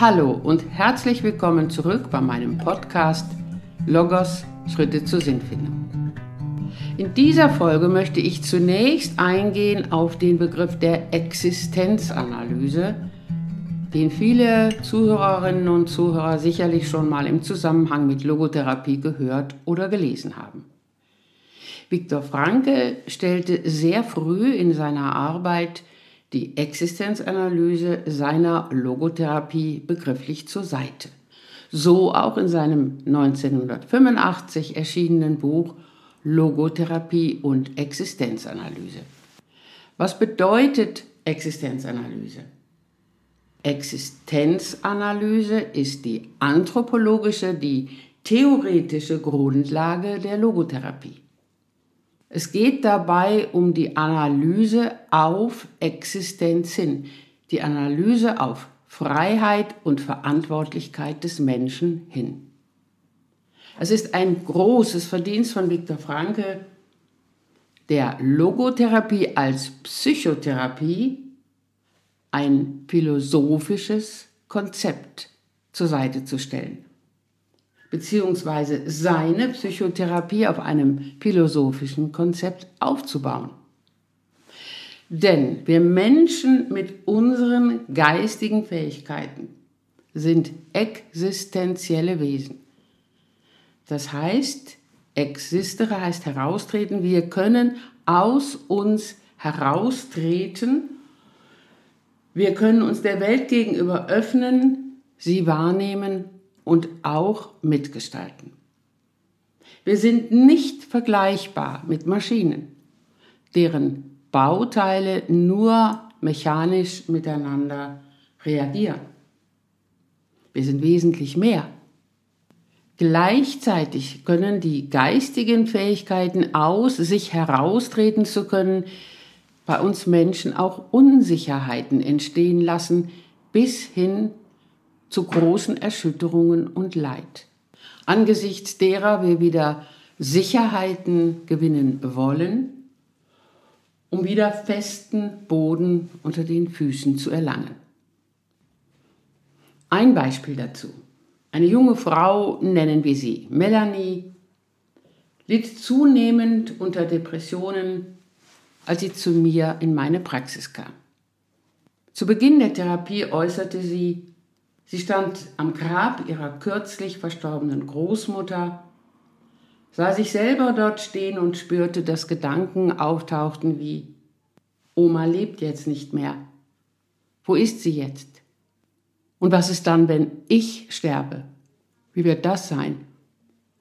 Hallo und herzlich willkommen zurück bei meinem Podcast Logos Schritte zur Sinnfindung. In dieser Folge möchte ich zunächst eingehen auf den Begriff der Existenzanalyse, den viele Zuhörerinnen und Zuhörer sicherlich schon mal im Zusammenhang mit Logotherapie gehört oder gelesen haben. Viktor Franke stellte sehr früh in seiner Arbeit die Existenzanalyse seiner Logotherapie begrifflich zur Seite. So auch in seinem 1985 erschienenen Buch Logotherapie und Existenzanalyse. Was bedeutet Existenzanalyse? Existenzanalyse ist die anthropologische, die theoretische Grundlage der Logotherapie. Es geht dabei um die Analyse auf Existenz hin, die Analyse auf Freiheit und Verantwortlichkeit des Menschen hin. Es ist ein großes Verdienst von Viktor Franke, der Logotherapie als Psychotherapie ein philosophisches Konzept zur Seite zu stellen beziehungsweise seine Psychotherapie auf einem philosophischen Konzept aufzubauen. Denn wir Menschen mit unseren geistigen Fähigkeiten sind existenzielle Wesen. Das heißt, existere heißt heraustreten, wir können aus uns heraustreten, wir können uns der Welt gegenüber öffnen, sie wahrnehmen und auch mitgestalten. Wir sind nicht vergleichbar mit Maschinen, deren Bauteile nur mechanisch miteinander reagieren. Wir sind wesentlich mehr. Gleichzeitig können die geistigen Fähigkeiten aus sich heraustreten zu können, bei uns Menschen auch Unsicherheiten entstehen lassen, bis hin zu großen Erschütterungen und Leid. Angesichts derer wir wieder Sicherheiten gewinnen wollen, um wieder festen Boden unter den Füßen zu erlangen. Ein Beispiel dazu. Eine junge Frau, nennen wir sie Melanie, litt zunehmend unter Depressionen, als sie zu mir in meine Praxis kam. Zu Beginn der Therapie äußerte sie, Sie stand am Grab ihrer kürzlich verstorbenen Großmutter, sah sich selber dort stehen und spürte, dass Gedanken auftauchten wie Oma lebt jetzt nicht mehr. Wo ist sie jetzt? Und was ist dann, wenn ich sterbe? Wie wird das sein?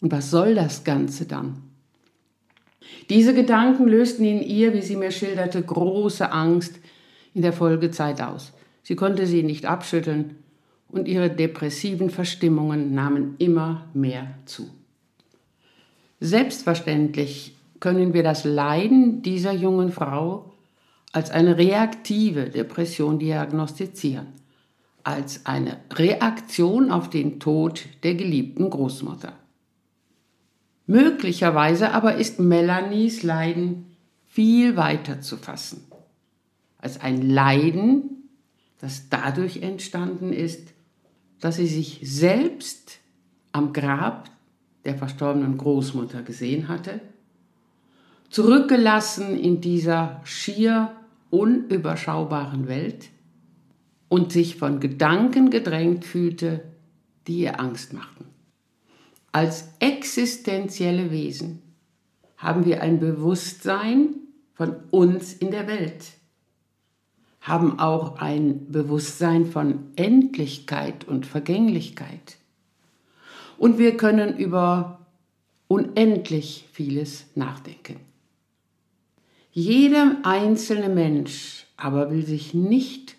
Und was soll das Ganze dann? Diese Gedanken lösten in ihr, wie sie mir schilderte, große Angst in der Folgezeit aus. Sie konnte sie nicht abschütteln und ihre depressiven Verstimmungen nahmen immer mehr zu. Selbstverständlich können wir das Leiden dieser jungen Frau als eine reaktive Depression diagnostizieren, als eine Reaktion auf den Tod der geliebten Großmutter. Möglicherweise aber ist Melanies Leiden viel weiter zu fassen, als ein Leiden, das dadurch entstanden ist, dass sie sich selbst am Grab der verstorbenen Großmutter gesehen hatte, zurückgelassen in dieser schier unüberschaubaren Welt und sich von Gedanken gedrängt fühlte, die ihr Angst machten. Als existenzielle Wesen haben wir ein Bewusstsein von uns in der Welt haben auch ein Bewusstsein von Endlichkeit und Vergänglichkeit. Und wir können über unendlich vieles nachdenken. Jeder einzelne Mensch aber will sich nicht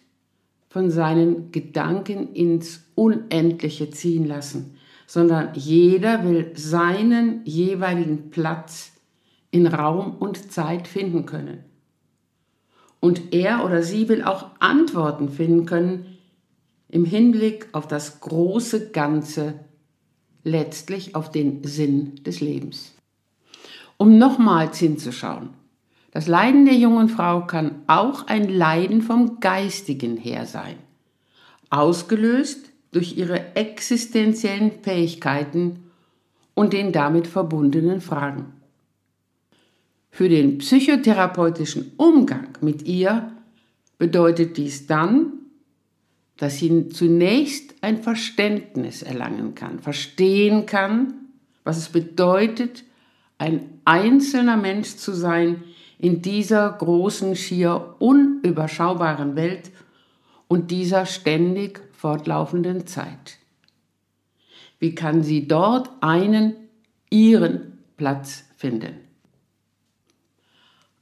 von seinen Gedanken ins Unendliche ziehen lassen, sondern jeder will seinen jeweiligen Platz in Raum und Zeit finden können. Und er oder sie will auch Antworten finden können im Hinblick auf das große Ganze, letztlich auf den Sinn des Lebens. Um nochmals hinzuschauen, das Leiden der jungen Frau kann auch ein Leiden vom Geistigen her sein, ausgelöst durch ihre existenziellen Fähigkeiten und den damit verbundenen Fragen. Für den psychotherapeutischen Umgang mit ihr bedeutet dies dann, dass sie zunächst ein Verständnis erlangen kann, verstehen kann, was es bedeutet, ein einzelner Mensch zu sein in dieser großen, schier unüberschaubaren Welt und dieser ständig fortlaufenden Zeit. Wie kann sie dort einen, ihren Platz finden?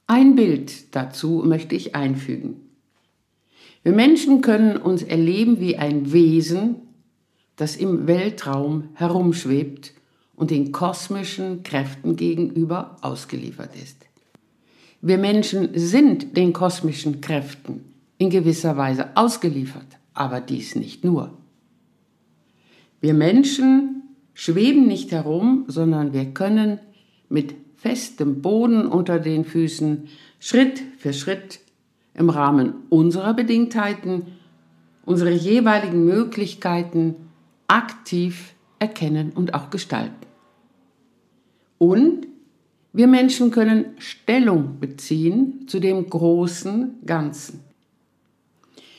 Ein Bild dazu möchte ich einfügen. Wir Menschen können uns erleben wie ein Wesen, das im Weltraum herumschwebt und den kosmischen Kräften gegenüber ausgeliefert ist. Wir Menschen sind den kosmischen Kräften in gewisser Weise ausgeliefert, aber dies nicht nur. Wir Menschen schweben nicht herum, sondern wir können mit festem Boden unter den Füßen Schritt für Schritt im Rahmen unserer Bedingtheiten unsere jeweiligen Möglichkeiten aktiv erkennen und auch gestalten. Und wir Menschen können Stellung beziehen zu dem großen Ganzen.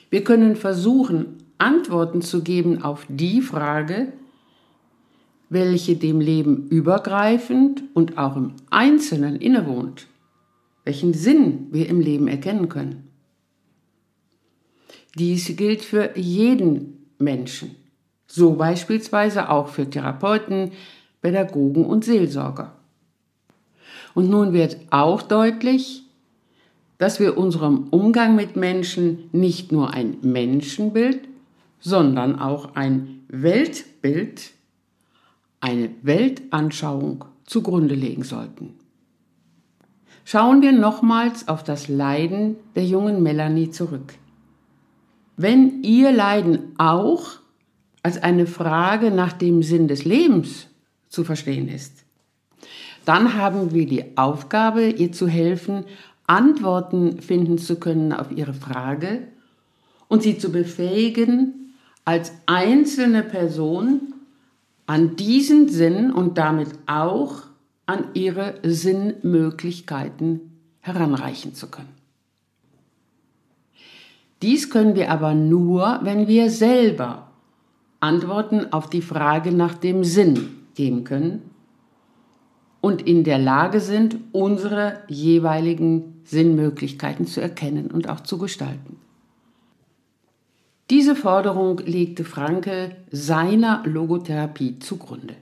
Wir können versuchen, Antworten zu geben auf die Frage, welche dem Leben übergreifend und auch im Einzelnen innewohnt, welchen Sinn wir im Leben erkennen können. Dies gilt für jeden Menschen, so beispielsweise auch für Therapeuten, Pädagogen und Seelsorger. Und nun wird auch deutlich, dass wir unserem Umgang mit Menschen nicht nur ein Menschenbild, sondern auch ein Weltbild, eine Weltanschauung zugrunde legen sollten. Schauen wir nochmals auf das Leiden der jungen Melanie zurück wenn ihr Leiden auch als eine Frage nach dem Sinn des Lebens zu verstehen ist, dann haben wir die Aufgabe, ihr zu helfen, Antworten finden zu können auf ihre Frage und sie zu befähigen, als einzelne Person an diesen Sinn und damit auch an ihre Sinnmöglichkeiten heranreichen zu können. Dies können wir aber nur, wenn wir selber Antworten auf die Frage nach dem Sinn geben können und in der Lage sind, unsere jeweiligen Sinnmöglichkeiten zu erkennen und auch zu gestalten. Diese Forderung legte Franke seiner Logotherapie zugrunde.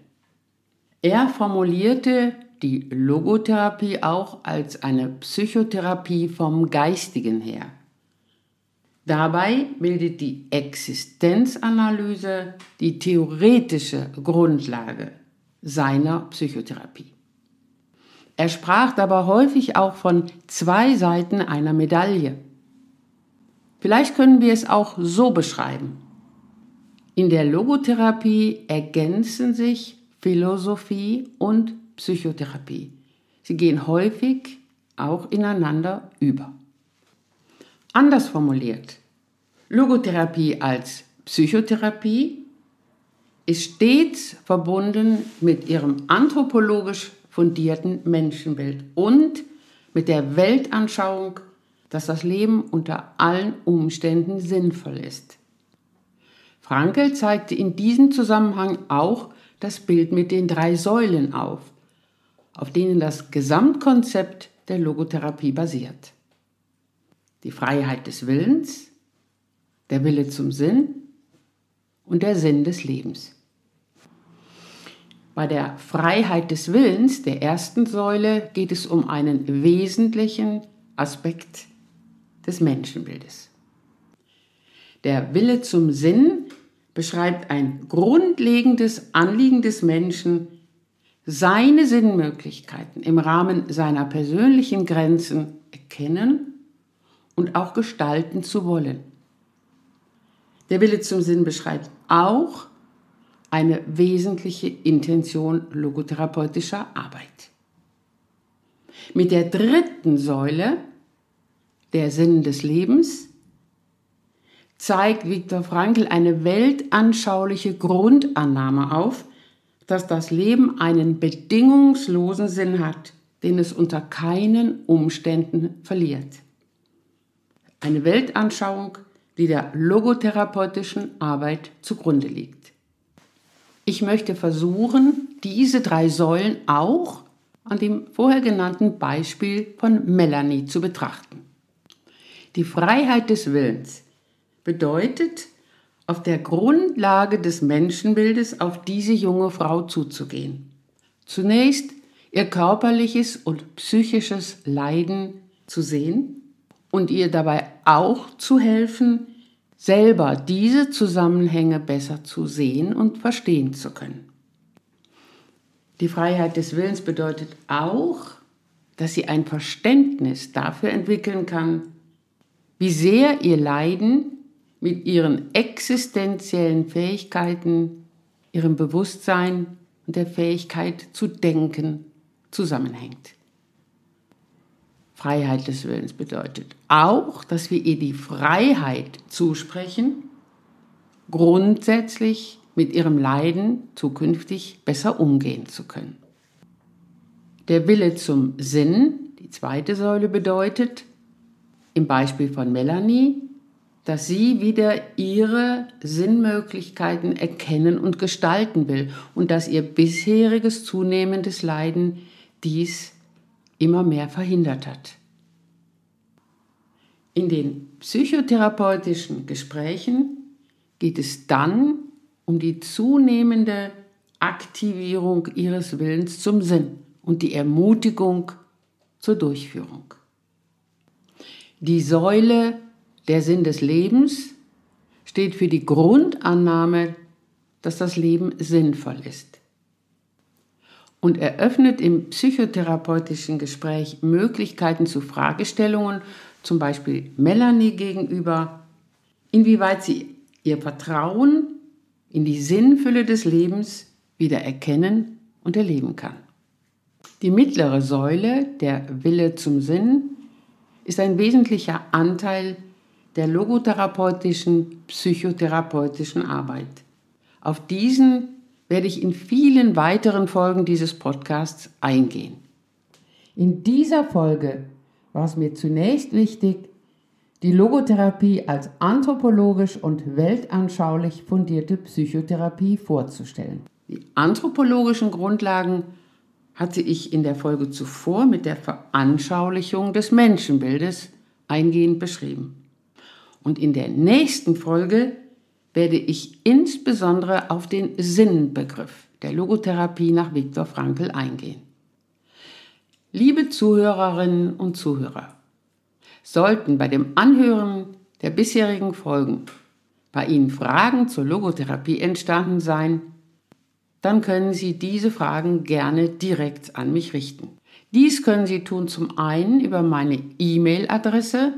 Er formulierte die Logotherapie auch als eine Psychotherapie vom Geistigen her. Dabei bildet die Existenzanalyse die theoretische Grundlage seiner Psychotherapie. Er sprach dabei häufig auch von zwei Seiten einer Medaille. Vielleicht können wir es auch so beschreiben. In der Logotherapie ergänzen sich Philosophie und Psychotherapie. Sie gehen häufig auch ineinander über. Anders formuliert, Logotherapie als Psychotherapie ist stets verbunden mit ihrem anthropologisch fundierten Menschenbild und mit der Weltanschauung, dass das Leben unter allen Umständen sinnvoll ist. Frankel zeigte in diesem Zusammenhang auch das Bild mit den drei Säulen auf, auf denen das Gesamtkonzept der Logotherapie basiert die Freiheit des Willens, der Wille zum Sinn und der Sinn des Lebens. Bei der Freiheit des Willens, der ersten Säule, geht es um einen wesentlichen Aspekt des Menschenbildes. Der Wille zum Sinn beschreibt ein grundlegendes Anliegen des Menschen, seine Sinnmöglichkeiten im Rahmen seiner persönlichen Grenzen erkennen und auch gestalten zu wollen. Der Wille zum Sinn beschreibt auch eine wesentliche Intention logotherapeutischer Arbeit. Mit der dritten Säule, der Sinn des Lebens, zeigt Viktor Frankl eine weltanschauliche Grundannahme auf, dass das Leben einen bedingungslosen Sinn hat, den es unter keinen Umständen verliert. Eine Weltanschauung, die der logotherapeutischen Arbeit zugrunde liegt. Ich möchte versuchen, diese drei Säulen auch an dem vorher genannten Beispiel von Melanie zu betrachten. Die Freiheit des Willens bedeutet, auf der Grundlage des Menschenbildes auf diese junge Frau zuzugehen. Zunächst ihr körperliches und psychisches Leiden zu sehen und ihr dabei auch zu helfen, selber diese Zusammenhänge besser zu sehen und verstehen zu können. Die Freiheit des Willens bedeutet auch, dass sie ein Verständnis dafür entwickeln kann, wie sehr ihr Leiden mit ihren existenziellen Fähigkeiten, ihrem Bewusstsein und der Fähigkeit zu denken zusammenhängt. Freiheit des Willens bedeutet auch, dass wir ihr die Freiheit zusprechen, grundsätzlich mit ihrem Leiden zukünftig besser umgehen zu können. Der Wille zum Sinn, die zweite Säule bedeutet, im Beispiel von Melanie, dass sie wieder ihre Sinnmöglichkeiten erkennen und gestalten will und dass ihr bisheriges zunehmendes Leiden dies immer mehr verhindert hat. In den psychotherapeutischen Gesprächen geht es dann um die zunehmende Aktivierung ihres Willens zum Sinn und die Ermutigung zur Durchführung. Die Säule der Sinn des Lebens steht für die Grundannahme, dass das Leben sinnvoll ist und eröffnet im psychotherapeutischen Gespräch Möglichkeiten zu Fragestellungen, zum Beispiel Melanie gegenüber, inwieweit sie ihr Vertrauen in die Sinnfülle des Lebens wieder erkennen und erleben kann. Die mittlere Säule, der Wille zum Sinn, ist ein wesentlicher Anteil der logotherapeutischen, psychotherapeutischen Arbeit. Auf diesen werde ich in vielen weiteren Folgen dieses Podcasts eingehen. In dieser Folge war es mir zunächst wichtig, die Logotherapie als anthropologisch und weltanschaulich fundierte Psychotherapie vorzustellen. Die anthropologischen Grundlagen hatte ich in der Folge zuvor mit der Veranschaulichung des Menschenbildes eingehend beschrieben. Und in der nächsten Folge werde ich insbesondere auf den Sinnbegriff der Logotherapie nach Viktor Frankl eingehen. Liebe Zuhörerinnen und Zuhörer, Sollten bei dem Anhören der bisherigen Folgen bei Ihnen Fragen zur Logotherapie entstanden sein, dann können Sie diese Fragen gerne direkt an mich richten. Dies können Sie tun zum einen über meine E-Mail-Adresse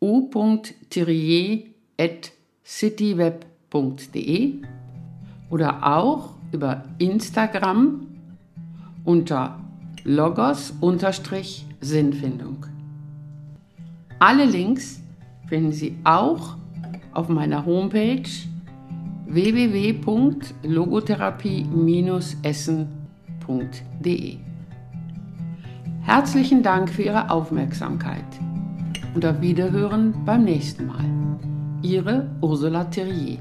u.thierrier.cityweb.de oder auch über Instagram unter logos-sinnfindung. Alle Links finden Sie auch auf meiner Homepage www.logotherapie-essen.de. Herzlichen Dank für Ihre Aufmerksamkeit und auf Wiederhören beim nächsten Mal. Ihre Ursula Thierrier.